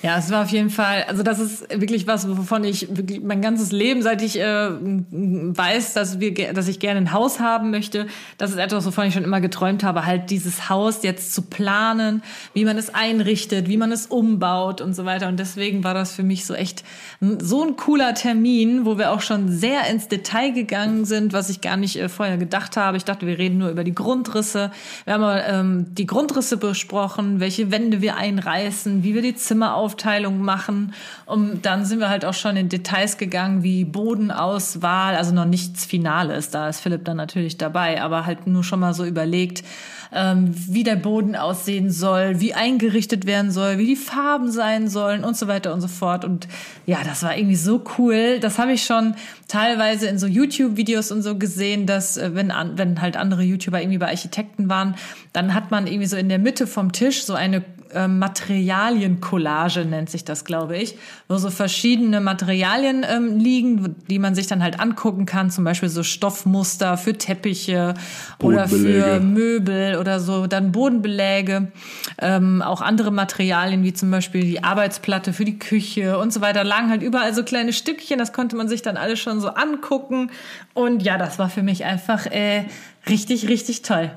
Ja, es war auf jeden Fall, also das ist wirklich was, wovon ich wirklich mein ganzes Leben, seit ich äh, weiß, dass wir, dass ich gerne ein Haus haben möchte, das ist etwas, wovon ich schon immer geträumt habe, halt dieses Haus jetzt zu planen, wie man es einrichtet, wie man es umbaut und so weiter. Und deswegen war das für mich so echt so ein cooler Termin, wo wir auch schon sehr ins Detail gegangen sind, was ich gar nicht äh, vorher gedacht habe. Ich dachte, wir reden nur über die Grundrisse. Wir haben aber, ähm, die Grundrisse besprochen, welche Wände wir einreißen, wie wir die Zimmeraufteilung machen. Und dann sind wir halt auch schon in Details gegangen, wie Bodenauswahl, also noch nichts Finales. Da ist Philipp dann natürlich dabei, aber halt nur schon mal so überlegt, ähm, wie der Boden aussehen soll, wie eingerichtet werden soll, wie die Farben sein sollen und so weiter und so fort. Und ja, das war irgendwie so cool. Das habe ich schon teilweise in so YouTube-Videos und so gesehen, dass äh, wenn, an, wenn halt andere YouTuber irgendwie bei Architekten waren, dann hat man irgendwie so in der Mitte vom Tisch so eine ähm, Materialiencollage nennt sich das, glaube ich, wo so verschiedene Materialien ähm, liegen, die man sich dann halt angucken kann, zum Beispiel so Stoffmuster für Teppiche oder für. Möbel oder so, dann Bodenbeläge, ähm, auch andere Materialien wie zum Beispiel die Arbeitsplatte für die Küche und so weiter, lagen halt überall so kleine Stückchen, das konnte man sich dann alles schon so angucken und ja, das war für mich einfach äh, richtig, richtig toll.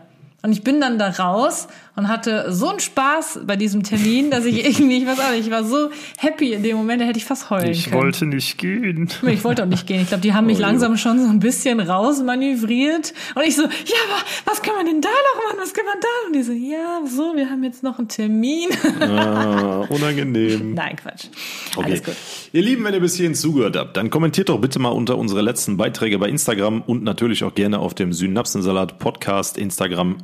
Und ich bin dann da raus und hatte so einen Spaß bei diesem Termin, dass ich irgendwie, ich weiß auch nicht, ich war so happy in dem Moment, da hätte ich fast heulen können. nicht gehen. Ich wollte auch nicht gehen. Ich glaube, die haben mich Oh, langsam schon so ein bisschen rausmanövriert. Und ich so, ja, aber was kann man denn da noch machen? Was kann man da? Und die so, ja, so, wir haben jetzt noch einen Termin. Ah, *laughs* unangenehm. Nein, Quatsch. Okay. Alles gut. Ihr Lieben, wenn ihr bis hierhin zugehört habt, dann kommentiert doch bitte mal unter unsere letzten Beiträge bei Instagram und natürlich auch gerne auf dem Synapsensalat Podcast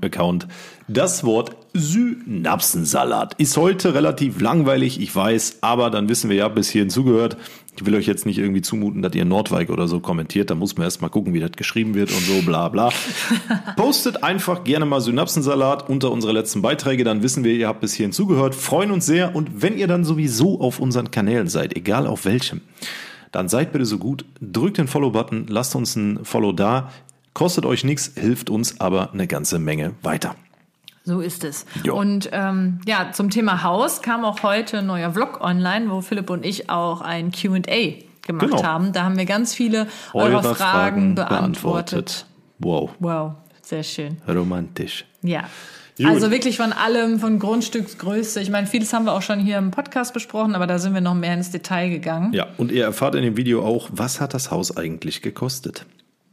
Instagram-Account. Das Wort Synapsensalat ist heute relativ langweilig, ich weiß, aber dann wissen wir ja, bis hierhin zugehört. Ich will euch jetzt nicht irgendwie zumuten, dass ihr Nordwijk oder so kommentiert. Da muss man erst mal gucken, wie das geschrieben wird und so, bla bla. *laughs* Postet einfach gerne mal Synapsensalat unter unsere letzten Beiträge, dann wissen wir, ihr habt bis hierhin zugehört. Freuen uns sehr. Und wenn ihr dann sowieso auf unseren Kanälen seid, egal auf welchem, dann seid bitte so gut, drückt den Follow-Button, lasst uns ein Follow da. Kostet euch nichts, hilft uns aber eine ganze Menge weiter. So ist es. Jo. Und ähm, ja, zum Thema Haus kam auch heute ein neuer Vlog online, wo Philipp und ich auch ein Q&A gemacht Genau. haben. Da haben wir ganz viele eurer Eure Fragen, beantwortet. Wow, Wow, sehr schön. romantisch. Ja. Gut. Also wirklich von allem, von Grundstücksgröße. Ich meine, vieles haben wir auch schon hier im Podcast besprochen, aber da sind wir noch mehr ins Detail gegangen. Ja, und ihr erfahrt in dem Video auch, was hat das Haus eigentlich gekostet?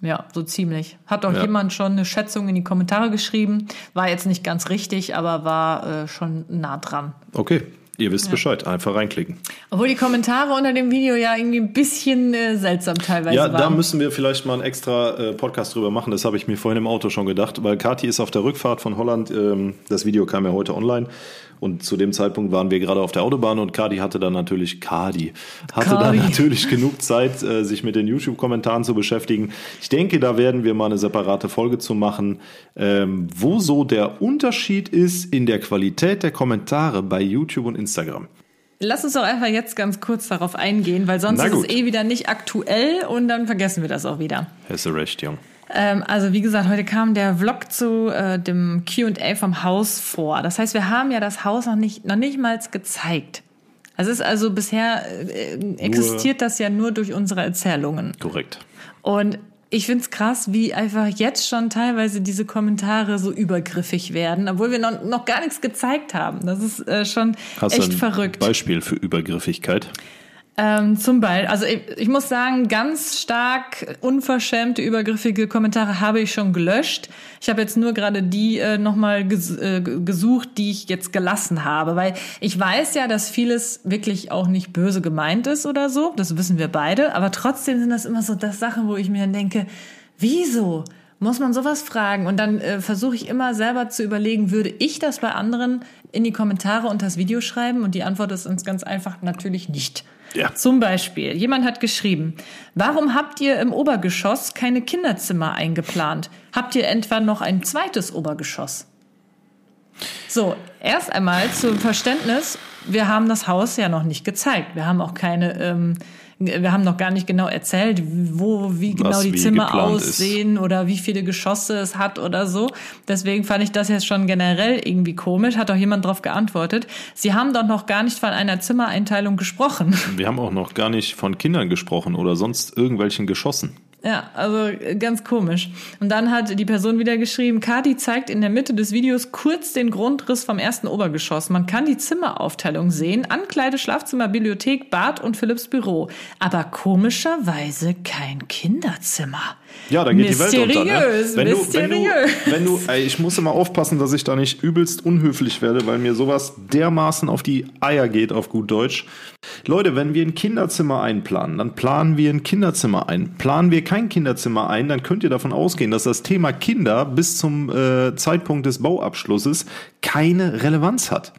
Ja, so ziemlich. Hat auch Ja. jemand schon eine Schätzung in die Kommentare geschrieben. War jetzt nicht ganz richtig, aber war äh, schon nah dran. Okay, ihr wisst Bescheid, einfach reinklicken. Obwohl die Kommentare unter dem Video ja irgendwie ein bisschen äh, seltsam teilweise Ja, da waren. müssen wir vielleicht mal einen extra äh, Podcast drüber machen. Das habe ich mir vorhin im Auto schon gedacht, weil Kathi ist auf der Rückfahrt von Holland. Ähm, das Video kam ja heute online. Und zu dem Zeitpunkt waren wir gerade auf der Autobahn und Kadi hatte dann natürlich, Kadi, hatte Kadi. dann *laughs* natürlich genug Zeit, äh, sich mit den YouTube-Kommentaren zu beschäftigen. Ich denke, da werden wir mal eine separate Folge zu machen, ähm, wo so der Unterschied ist in der Qualität der Kommentare bei YouTube und Instagram. Lass uns doch einfach jetzt ganz kurz darauf eingehen, weil sonst ist es eh wieder nicht aktuell und dann vergessen wir das auch wieder. Hast du recht, Jung. Ähm, also wie gesagt, heute kam der Vlog zu äh, dem Q&A vom Haus vor. Das heißt, wir haben ja das Haus noch nicht noch nicht mal gezeigt. Es ist also bisher äh, existiert das ja nur durch unsere Erzählungen. Korrekt. Und ich find's krass, wie einfach jetzt schon teilweise diese Kommentare so übergriffig werden, obwohl wir noch, noch gar nichts gezeigt haben. Das ist äh, schon Hast echt ein verrückt. Beispiel für Übergriffigkeit? Ähm, zum Beispiel, also ich, ich muss sagen, ganz stark unverschämte, übergriffige Kommentare habe ich schon gelöscht. Ich habe jetzt nur gerade die äh, nochmal ges äh, gesucht, die ich jetzt gelassen habe, weil ich weiß ja, dass vieles wirklich auch nicht böse gemeint ist oder so, das wissen wir beide, aber trotzdem sind das immer so das Sachen, wo ich mir dann denke, wieso? muss man sowas fragen. Und dann äh, versuche ich immer selber zu überlegen, würde ich das bei anderen in die Kommentare unter das Video schreiben? Und die Antwort ist uns ganz einfach, natürlich nicht. Ja. Zum Beispiel, jemand hat geschrieben, warum habt ihr im Obergeschoss keine Kinderzimmer eingeplant? Habt ihr etwa noch ein zweites Obergeschoss? So, erst einmal zum Verständnis, wir haben das Haus ja noch nicht gezeigt. Wir haben auch keine, ähm, wir haben noch gar nicht genau erzählt, wo, wie genau Was die wie Zimmer geplant ist. aussehen oder wie viele Geschosse es hat oder so. Deswegen fand ich das jetzt schon generell irgendwie komisch. Hat auch jemand darauf geantwortet. Sie haben doch noch gar nicht von einer Zimmereinteilung gesprochen. Wir haben auch noch gar nicht von Kindern gesprochen oder sonst irgendwelchen Geschossen. Ja, also äh, ganz komisch. Und dann hat die Person wieder geschrieben, Kati zeigt in der Mitte des Videos kurz den Grundriss vom ersten Obergeschoss. Man kann die Zimmeraufteilung sehen. Ankleide, Schlafzimmer, Bibliothek, Bad und Philipps Büro. Aber komischerweise kein Kinderzimmer. Ja, da geht die Welt unter. Ne? Mysteriös, Wenn du, wenn du, mysteriös. wenn du, ey, ich muss immer aufpassen, dass ich da nicht übelst unhöflich werde, weil mir sowas dermaßen auf die Eier geht, auf gut Deutsch. Leute, wenn wir ein Kinderzimmer einplanen, dann planen wir ein Kinderzimmer ein. Planen wir kein Kinderzimmer ein, dann könnt ihr davon ausgehen, dass das Thema Kinder bis zum äh, Zeitpunkt des Bauabschlusses keine Relevanz hat.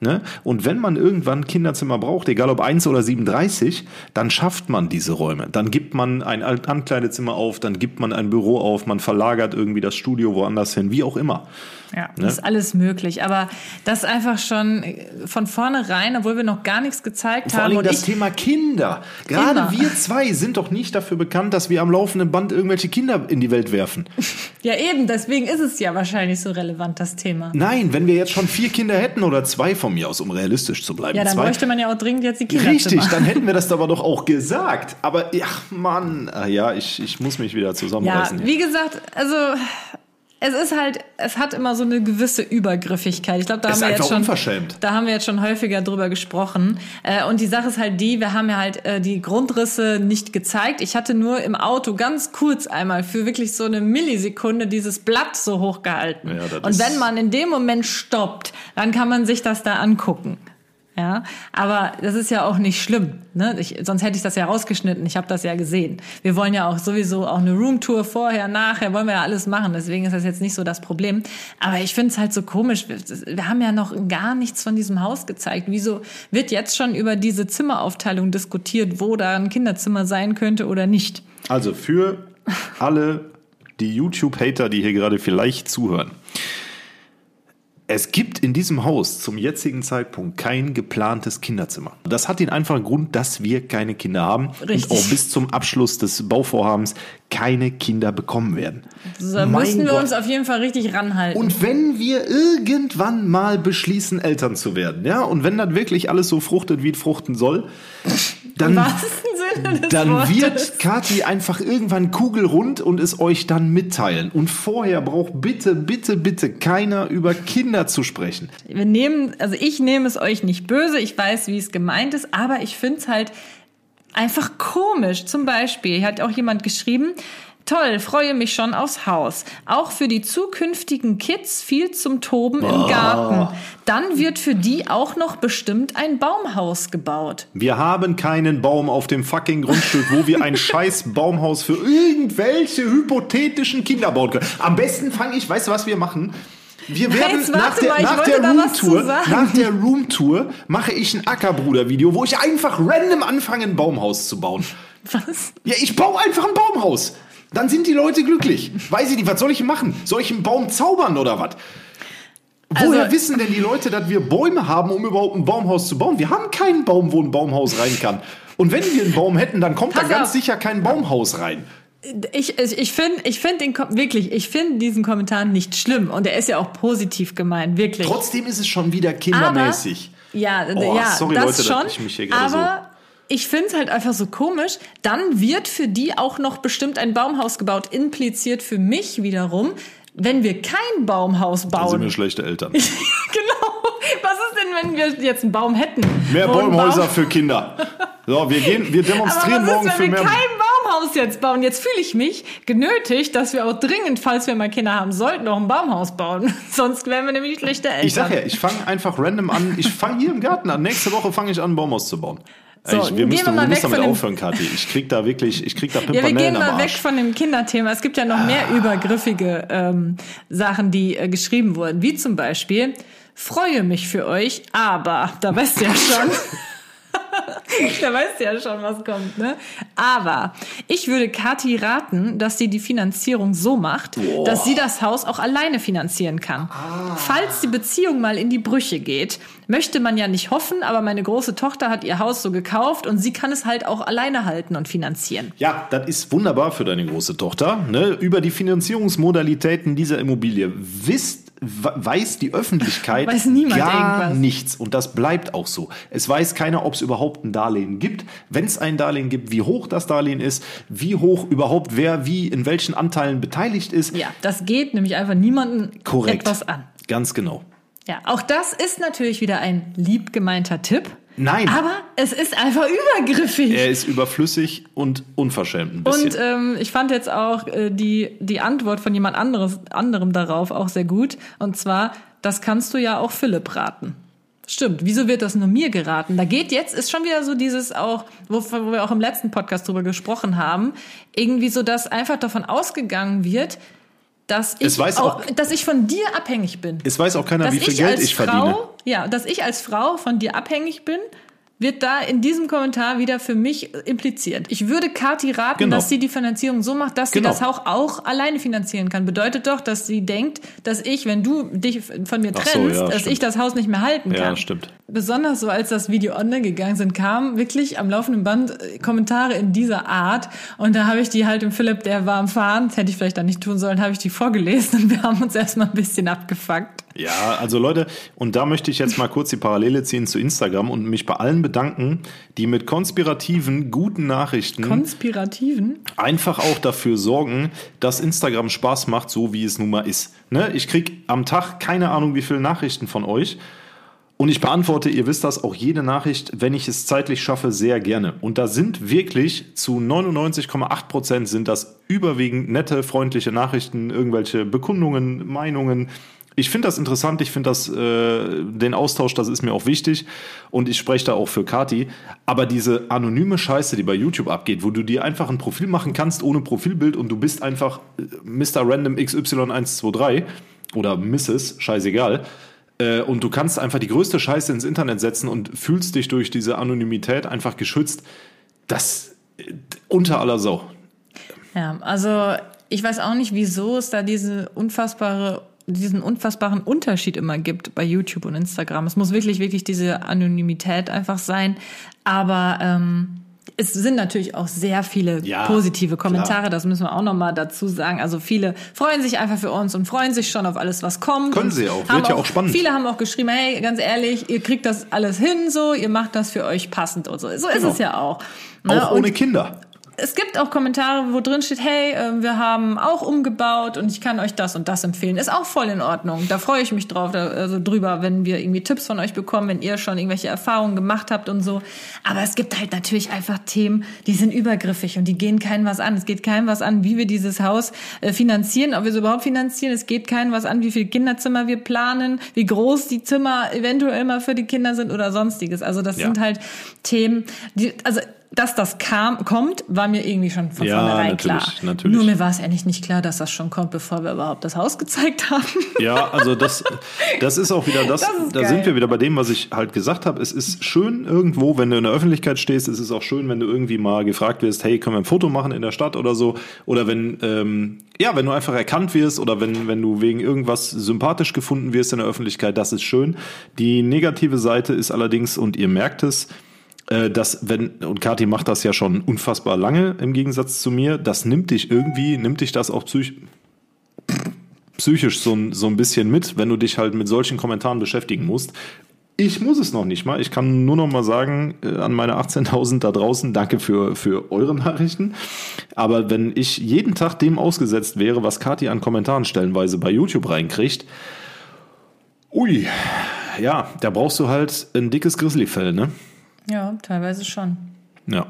Ne? Und wenn man irgendwann Kinderzimmer braucht, egal ob 1 oder 37, dann schafft man diese Räume. Dann gibt man ein Ankleidezimmer auf, dann gibt man ein Büro auf, man verlagert irgendwie das Studio woanders hin, wie auch immer. Ja, Ne? ist alles möglich. Aber das einfach schon von vornherein, obwohl wir noch gar nichts gezeigt Vor haben. allem und das Thema Kinder. Gerade Immer. wir zwei sind doch nicht dafür bekannt, dass wir am laufenden Band irgendwelche Kinder in die Welt werfen. *laughs* ja, eben, deswegen ist es ja wahrscheinlich so relevant, das Thema. Nein, wenn wir jetzt schon vier Kinder hätten oder zwei von mir aus, um realistisch zu bleiben. Ja, dann zwei, bräuchte man ja auch dringend jetzt die Kinderzimmer. Richtig, dann hätten wir *laughs* das aber doch auch gesagt. Aber, ach Mann, Ah, ja, ich, ich muss mich wieder Ja, zusammenreißen. hier. wie gesagt, also es ist halt, es hat immer so eine gewisse Übergriffigkeit. Ich glaube, da Es haben wir jetzt schon, unverschämt. da haben wir jetzt schon häufiger drüber gesprochen. Äh, und die Sache ist halt die, wir haben ja halt äh, die Grundrisse nicht gezeigt. Ich hatte nur im Auto ganz kurz einmal für wirklich so eine Millisekunde dieses Blatt so hochgehalten. Ja, und wenn man in dem Moment stoppt, dann kann man sich das da angucken. Ja, aber das ist ja auch nicht schlimm. Ne? Ich, sonst hätte ich das ja rausgeschnitten. Ich habe das ja gesehen. Wir wollen ja auch sowieso auch eine Roomtour vorher, nachher, wollen wir ja alles machen. Deswegen ist das jetzt nicht so das Problem. Aber ich finde es halt so komisch. Wir, wir haben ja noch gar nichts von diesem Haus gezeigt. Wieso wird jetzt schon über diese Zimmeraufteilung diskutiert, wo da ein Kinderzimmer sein könnte oder nicht? Also für alle die YouTube-Hater, die hier gerade vielleicht zuhören. Es gibt in diesem Haus zum jetzigen Zeitpunkt kein geplantes Kinderzimmer. Das hat den einfachen Grund, dass wir keine Kinder haben Richtig. und auch bis zum Abschluss des Bauvorhabens keine Kinder bekommen werden. So, Mein müssten wir Gott. uns auf jeden Fall richtig ranhalten. Und wenn wir irgendwann mal beschließen, Eltern zu werden, ja, und wenn das wirklich alles so fruchtet, wie es fruchten soll, dann, wahrsten Sinne dann Wortes. wird Kathi einfach irgendwann kugelrund und es euch dann mitteilen. Und vorher braucht bitte, bitte, bitte keiner über Kinder zu sprechen. Wir nehmen, also ich nehme es euch nicht böse, ich weiß, wie es gemeint ist, aber ich finde es halt einfach komisch. Zum Beispiel, hat auch jemand geschrieben, Toll, freue mich schon aufs Haus. Auch für die zukünftigen Kids viel zum Toben im Garten. Dann wird für die auch noch bestimmt ein Baumhaus gebaut. Wir haben keinen Baum auf dem fucking Grundstück, wo wir ein *laughs* scheiß Baumhaus für irgendwelche hypothetischen Kinder bauen können. Am besten fange ich, weißt du, was wir machen? Wir werden Jetzt nach der, mal, nach der Roomtour, sagen. nach der Roomtour mache ich ein Ackerbruder-Video, wo ich einfach random anfange, ein Baumhaus zu bauen. Was? Ja, ich baue einfach ein Baumhaus. Dann sind die Leute glücklich. Weiß ich nicht, was soll ich machen? Soll ich einen Baum zaubern oder was? Woher Also- wissen denn die Leute, dass wir Bäume haben, um überhaupt ein Baumhaus zu bauen? Wir haben keinen Baum, wo ein Baumhaus rein kann. Und wenn wir einen Baum hätten, dann kommt da ganz auf. sicher kein Baumhaus rein. Ich, ich, ich finde ich find den wirklich, ich finde diesen Kommentar nicht schlimm und er ist ja auch positiv gemeint, wirklich. Trotzdem ist es schon wieder kindermäßig. Aber, ja, Oh, ja, sorry, das Leute, dass schon. ich mich hier gerade aber ich finde es halt einfach so komisch. Dann wird für die auch noch bestimmt ein Baumhaus gebaut, impliziert für mich wiederum, wenn wir kein Baumhaus Dann sind bauen. wir schlechte Eltern. *laughs* genau. Was ist denn, wenn wir jetzt einen Baum hätten? Mehr Baumhäuser Baum- für Kinder. So, wir gehen, wir *laughs* aber demonstrieren was morgen ist, für wenn wir mehr. kein Baumhaus jetzt bauen? Jetzt fühle ich mich genötigt, dass wir auch dringend, falls wir mal Kinder haben sollten, noch ein Baumhaus bauen. *laughs* Sonst wären wir nämlich schlechte Eltern. Ich sag ja, ich fange einfach random an. Ich fange hier im Garten an. Nächste Woche fange ich an, ein Baumhaus zu bauen. So, ich, wir gehen müssen, wir mal weg damit von dem- aufhören, Kathi. Ich krieg da wirklich, ich krieg da Ja, wir Pimpanellen gehen mal weg von dem Kinderthema. Es gibt ja noch mehr übergriffige ähm, Sachen, die äh, geschrieben wurden, wie zum Beispiel freue mich für euch, aber da weißt du ja schon. *laughs* *laughs* da weißt du ja schon, was kommt, ne? Aber ich würde Kathi raten, dass sie die Finanzierung so macht, dass sie das Haus auch alleine finanzieren kann. Falls die Beziehung mal in die Brüche geht, möchte man ja nicht hoffen, aber meine große Tochter hat ihr Haus so gekauft und sie kann es halt auch alleine halten und finanzieren. Ja, das ist wunderbar für deine große Tochter. Ne? Über die Finanzierungsmodalitäten dieser Immobilie wisst, weiß die Öffentlichkeit Weiß gar irgendwas. nichts. Und das bleibt auch so. Es weiß keiner, ob es überhaupt ein Darlehen gibt. Wenn es ein Darlehen gibt, wie hoch das Darlehen ist, wie hoch überhaupt wer wie in welchen Anteilen beteiligt ist. Ja, das geht nämlich einfach niemandem Korrekt. etwas an. Ganz genau. Ja, auch das ist natürlich wieder ein lieb gemeinter Tipp. Nein. Aber es ist einfach übergriffig. Er ist überflüssig und unverschämt ein bisschen. Und ähm, ich fand jetzt auch äh, die, die Antwort von jemand anderes, anderem darauf auch sehr gut. Und zwar, das kannst du ja auch Philipp raten. Stimmt, wieso wird das nur mir geraten? Da geht jetzt, ist schon wieder so dieses auch, wo, wo wir auch im letzten Podcast drüber gesprochen haben, irgendwie so, dass einfach davon ausgegangen wird, dass ich, weiß auch- dass ich von dir abhängig bin. es weiß auch keiner, dass wie viel ich Geld als ich Frau, verdiene. Ja, dass ich als Frau von dir abhängig bin, wird da in diesem Kommentar wieder für mich impliziert. Ich würde Kathi raten, Genau. dass sie die Finanzierung so macht, dass Genau. sie das auch, auch alleine finanzieren kann. Bedeutet doch, dass sie denkt, dass ich, wenn du dich von mir Ach so, trennst, ja, dass stimmt. ich das Haus nicht mehr halten Ja, kann. stimmt. Besonders so, als das Video online gegangen sind, kamen wirklich am laufenden Band äh, Kommentare in dieser Art. Und da habe ich die halt im Philipp, der war am Fahren, das hätte ich vielleicht dann nicht tun sollen, habe ich die vorgelesen und wir haben uns erstmal ein bisschen abgefuckt. Ja, also Leute, und da möchte ich jetzt mal kurz die Parallele ziehen zu Instagram und mich bei allen bedanken, die mit konspirativen, guten Nachrichten Konspirativen? einfach auch dafür sorgen, dass Instagram Spaß macht, so wie es nun mal ist. Ne? Ich krieg am Tag keine Ahnung, wie viele Nachrichten von euch. Und ich beantworte, ihr wisst das, auch jede Nachricht, wenn ich es zeitlich schaffe, sehr gerne. Und da sind wirklich zu 99,8 Prozent sind das überwiegend nette, freundliche Nachrichten, irgendwelche Bekundungen, Meinungen. Ich finde das interessant, ich finde das, äh, den Austausch, das ist mir auch wichtig. Und ich spreche da auch für Kati. Aber diese anonyme Scheiße, die bei YouTube abgeht, wo du dir einfach ein Profil machen kannst ohne Profilbild und du bist einfach äh, Mr. Random XY123 oder Mrs., scheißegal. Äh, und du kannst einfach die größte Scheiße ins Internet setzen und fühlst dich durch diese Anonymität einfach geschützt. Das äh, unter aller Sau. Ja, also ich weiß auch nicht, wieso es da diese unfassbare diesen unfassbaren Unterschied immer gibt bei YouTube und Instagram. Es muss wirklich, wirklich diese Anonymität einfach sein. Aber ähm, es sind natürlich auch sehr viele Ja, positive Kommentare, klar. das müssen wir auch nochmal dazu sagen. Also viele freuen sich einfach für uns und freuen sich schon auf alles, was kommt. Können sie auch, wird ja auch spannend. Viele haben auch geschrieben, hey, ganz ehrlich, ihr kriegt das alles hin, so, ihr macht das für euch passend und so. So ist Genau. es ja auch. Ne? Auch Und ohne Kinder. Es gibt auch Kommentare, wo drin steht, hey, äh, wir haben auch umgebaut und ich kann euch das und das empfehlen. Ist auch voll in Ordnung. Da freue ich mich drauf, da, also drüber, wenn wir irgendwie Tipps von euch bekommen, wenn ihr schon irgendwelche Erfahrungen gemacht habt und so. Aber es gibt halt natürlich einfach Themen, die sind übergriffig und die gehen keinem was an. Es geht keinem was an, wie wir dieses Haus äh, finanzieren, ob wir es überhaupt finanzieren. Es geht keinem was an, wie viele Kinderzimmer wir planen, wie groß die Zimmer eventuell mal für die Kinder sind oder sonstiges. Also das Ja. sind halt Themen, die, also dass das kam, kommt, war mir irgendwie schon von Ja, vornherein natürlich, klar. natürlich. Nur mir war es eigentlich nicht klar, dass das schon kommt, bevor wir überhaupt das Haus gezeigt haben. Ja, also das, das ist auch wieder das, Das da geil. sind wir wieder bei dem, was ich halt gesagt habe. Es ist schön irgendwo, wenn du in der Öffentlichkeit stehst, es ist auch schön, wenn du irgendwie mal gefragt wirst, hey, können wir ein Foto machen in der Stadt oder so. Oder wenn, ähm, ja, wenn du einfach erkannt wirst oder wenn, wenn du wegen irgendwas sympathisch gefunden wirst in der Öffentlichkeit, das ist schön. Die negative Seite ist allerdings, und ihr merkt es, dass wenn, und Kathi macht das ja schon unfassbar lange im Gegensatz zu mir, das nimmt dich irgendwie, nimmt dich das auch psychisch, psychisch so, ein- so ein bisschen mit, wenn du dich halt mit solchen Kommentaren beschäftigen musst. Ich muss es noch nicht mal. Ich kann nur noch mal sagen äh, an meine 18.000 da draußen, danke für, für eure Nachrichten. Aber wenn ich jeden Tag dem ausgesetzt wäre, was Kathi an Kommentaren stellenweise bei YouTube reinkriegt, ui, ja, da brauchst du halt ein dickes Grizzlyfell, ne? Ja, teilweise schon. Ja.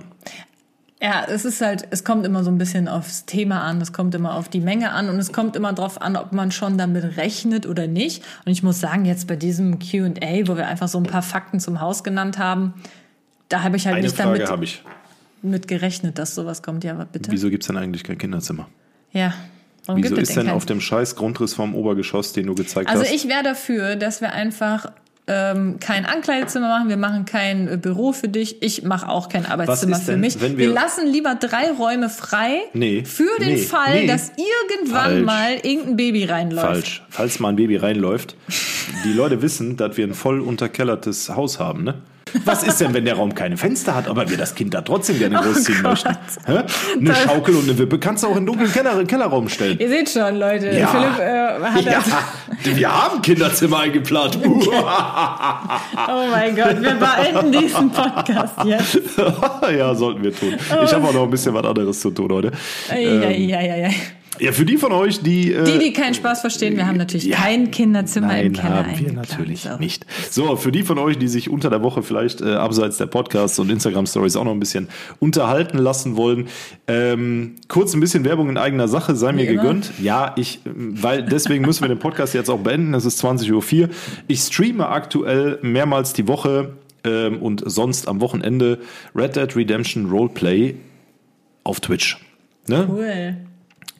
Ja, es ist halt, es kommt immer so ein bisschen aufs Thema an, es kommt immer auf die Menge an und es kommt immer drauf an, ob man schon damit rechnet oder nicht. Und ich muss sagen, jetzt bei diesem Q&A, wo wir einfach so ein paar Fakten zum Haus genannt haben, da habe ich halt Eine nicht Frage damit ich. mit gerechnet, dass sowas kommt. Ja, aber bitte. Wieso gibt es denn eigentlich kein Kinderzimmer? Ja. Warum Wieso ist denn kein- auf dem scheiß Grundriss vom Obergeschoss, den du gezeigt Also hast? ich wäre dafür, dass wir einfach ähm, kein Ankleidezimmer machen, wir machen kein äh, Büro für dich, ich mache auch kein Arbeitszimmer ist für denn, mich. wir, wir- lassen lieber drei Räume frei Nee, für den nee, Fall, nee. dass irgendwann Falsch. mal irgendein Baby reinläuft. Falsch. Falls mal ein Baby reinläuft, die Leute wissen, dass wir ein voll unterkellertes Haus haben, ne? Was ist denn, wenn der Raum keine Fenster hat, aber wir das Kind da trotzdem gerne großziehen Oh möchten? Hä? Eine Schaukel und eine Wippe kannst du auch in den dunklen Keller, Kellerraum stellen. Ihr seht schon, Leute, Ja. Philipp äh, hat Ja, das, wir haben Kinderzimmer eingeplant. *laughs* Oh mein Gott, wir beenden diesen Podcast jetzt. *laughs* ja, sollten wir tun. Ich habe auch noch ein bisschen was anderes zu tun heute. Eieieiei. Ja, für die von euch, die. äh, Die, die keinen Spaß verstehen, wir haben natürlich Ja. kein Kinderzimmer im Nein, Keller haben wir natürlich So. nicht. So, für die von euch, die sich unter der Woche vielleicht äh, abseits der Podcasts und Instagram-Stories auch noch ein bisschen unterhalten lassen wollen, ähm, kurz ein bisschen Werbung in eigener Sache, sei mir immer. gegönnt. Ja, ich, weil deswegen müssen wir den Podcast jetzt auch beenden. Es ist 20.04 Uhr. Ich streame aktuell mehrmals die Woche ähm, und sonst am Wochenende Red Dead Redemption Roleplay auf Twitch. Ne? Cool.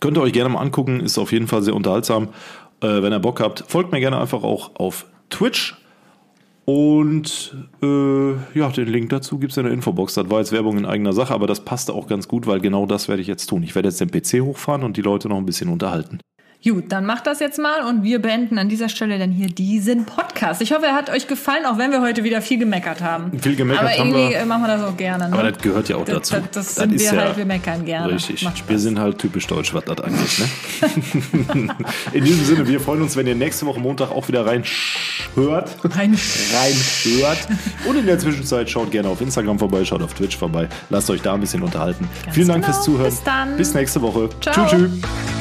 Könnt ihr euch gerne mal angucken, ist auf jeden Fall sehr unterhaltsam. Äh, wenn ihr Bock habt, folgt mir gerne einfach auch auf Twitch. Und äh, ja, den Link dazu gibt es in der Infobox. Das war jetzt Werbung in eigener Sache, aber das passte auch ganz gut, weil genau das werde ich jetzt tun. Ich werde jetzt den PC hochfahren und die Leute noch ein bisschen unterhalten. Gut, dann macht das jetzt mal und wir beenden an dieser Stelle dann hier diesen Podcast. Ich hoffe, er hat euch gefallen, auch wenn wir heute wieder viel gemeckert haben. Viel gemeckert Aber haben irgendwie wir. äh, machen wir das auch gerne. Ne? Aber das gehört ja auch das, dazu. Das, das sind ist wir ja halt, wir meckern gerne. Richtig. Wir sind halt typisch deutsch, was das angeht. Ne? *laughs* in diesem Sinne, wir freuen uns, wenn ihr nächste Woche Montag auch wieder rein hört. Rein reinhört. Und in der Zwischenzeit schaut gerne auf Instagram vorbei, schaut auf Twitch vorbei. Lasst euch da ein bisschen unterhalten. Ganz Vielen Dank genau. fürs Zuhören. Bis dann. Bis nächste Woche. Ciao. Tschüss. tschüss.